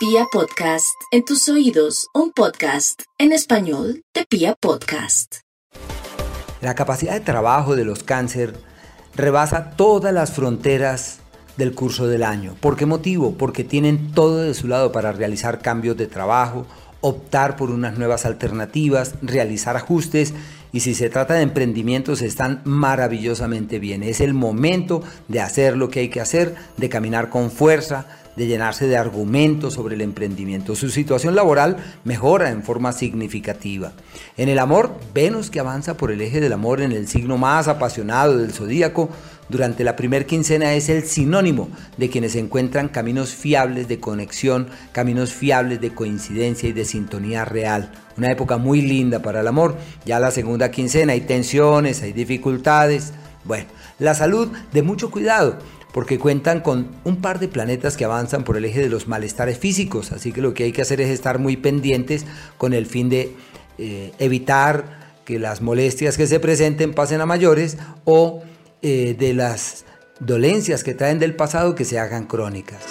Pia Podcast, en tus oídos, un podcast en español de Pia Podcast. La capacidad de trabajo de los cáncer rebasa todas las fronteras del curso del año. ¿Por qué motivo? Porque tienen todo de su lado para realizar cambios de trabajo, optar por unas nuevas alternativas, realizar ajustes y si se trata de emprendimientos están maravillosamente bien. Es el momento de hacer lo que hay que hacer, de caminar con fuerza, de llenarse de argumentos sobre el emprendimiento. Su situación laboral mejora en forma significativa. En el amor, Venus que avanza por el eje del amor en el signo más apasionado del zodíaco, durante la primer quincena es el sinónimo de quienes encuentran caminos fiables de conexión, caminos fiables de coincidencia y de sintonía real. Una época muy linda para el amor. Ya la segunda quincena hay tensiones, hay dificultades. Bueno, la salud de mucho cuidado porque cuentan con un par de planetas que avanzan por el eje de los malestares físicos, así que lo que hay que hacer es estar muy pendientes con el fin de eh, evitar que las molestias que se presenten pasen a mayores o eh, de las dolencias que traen del pasado que se hagan crónicas.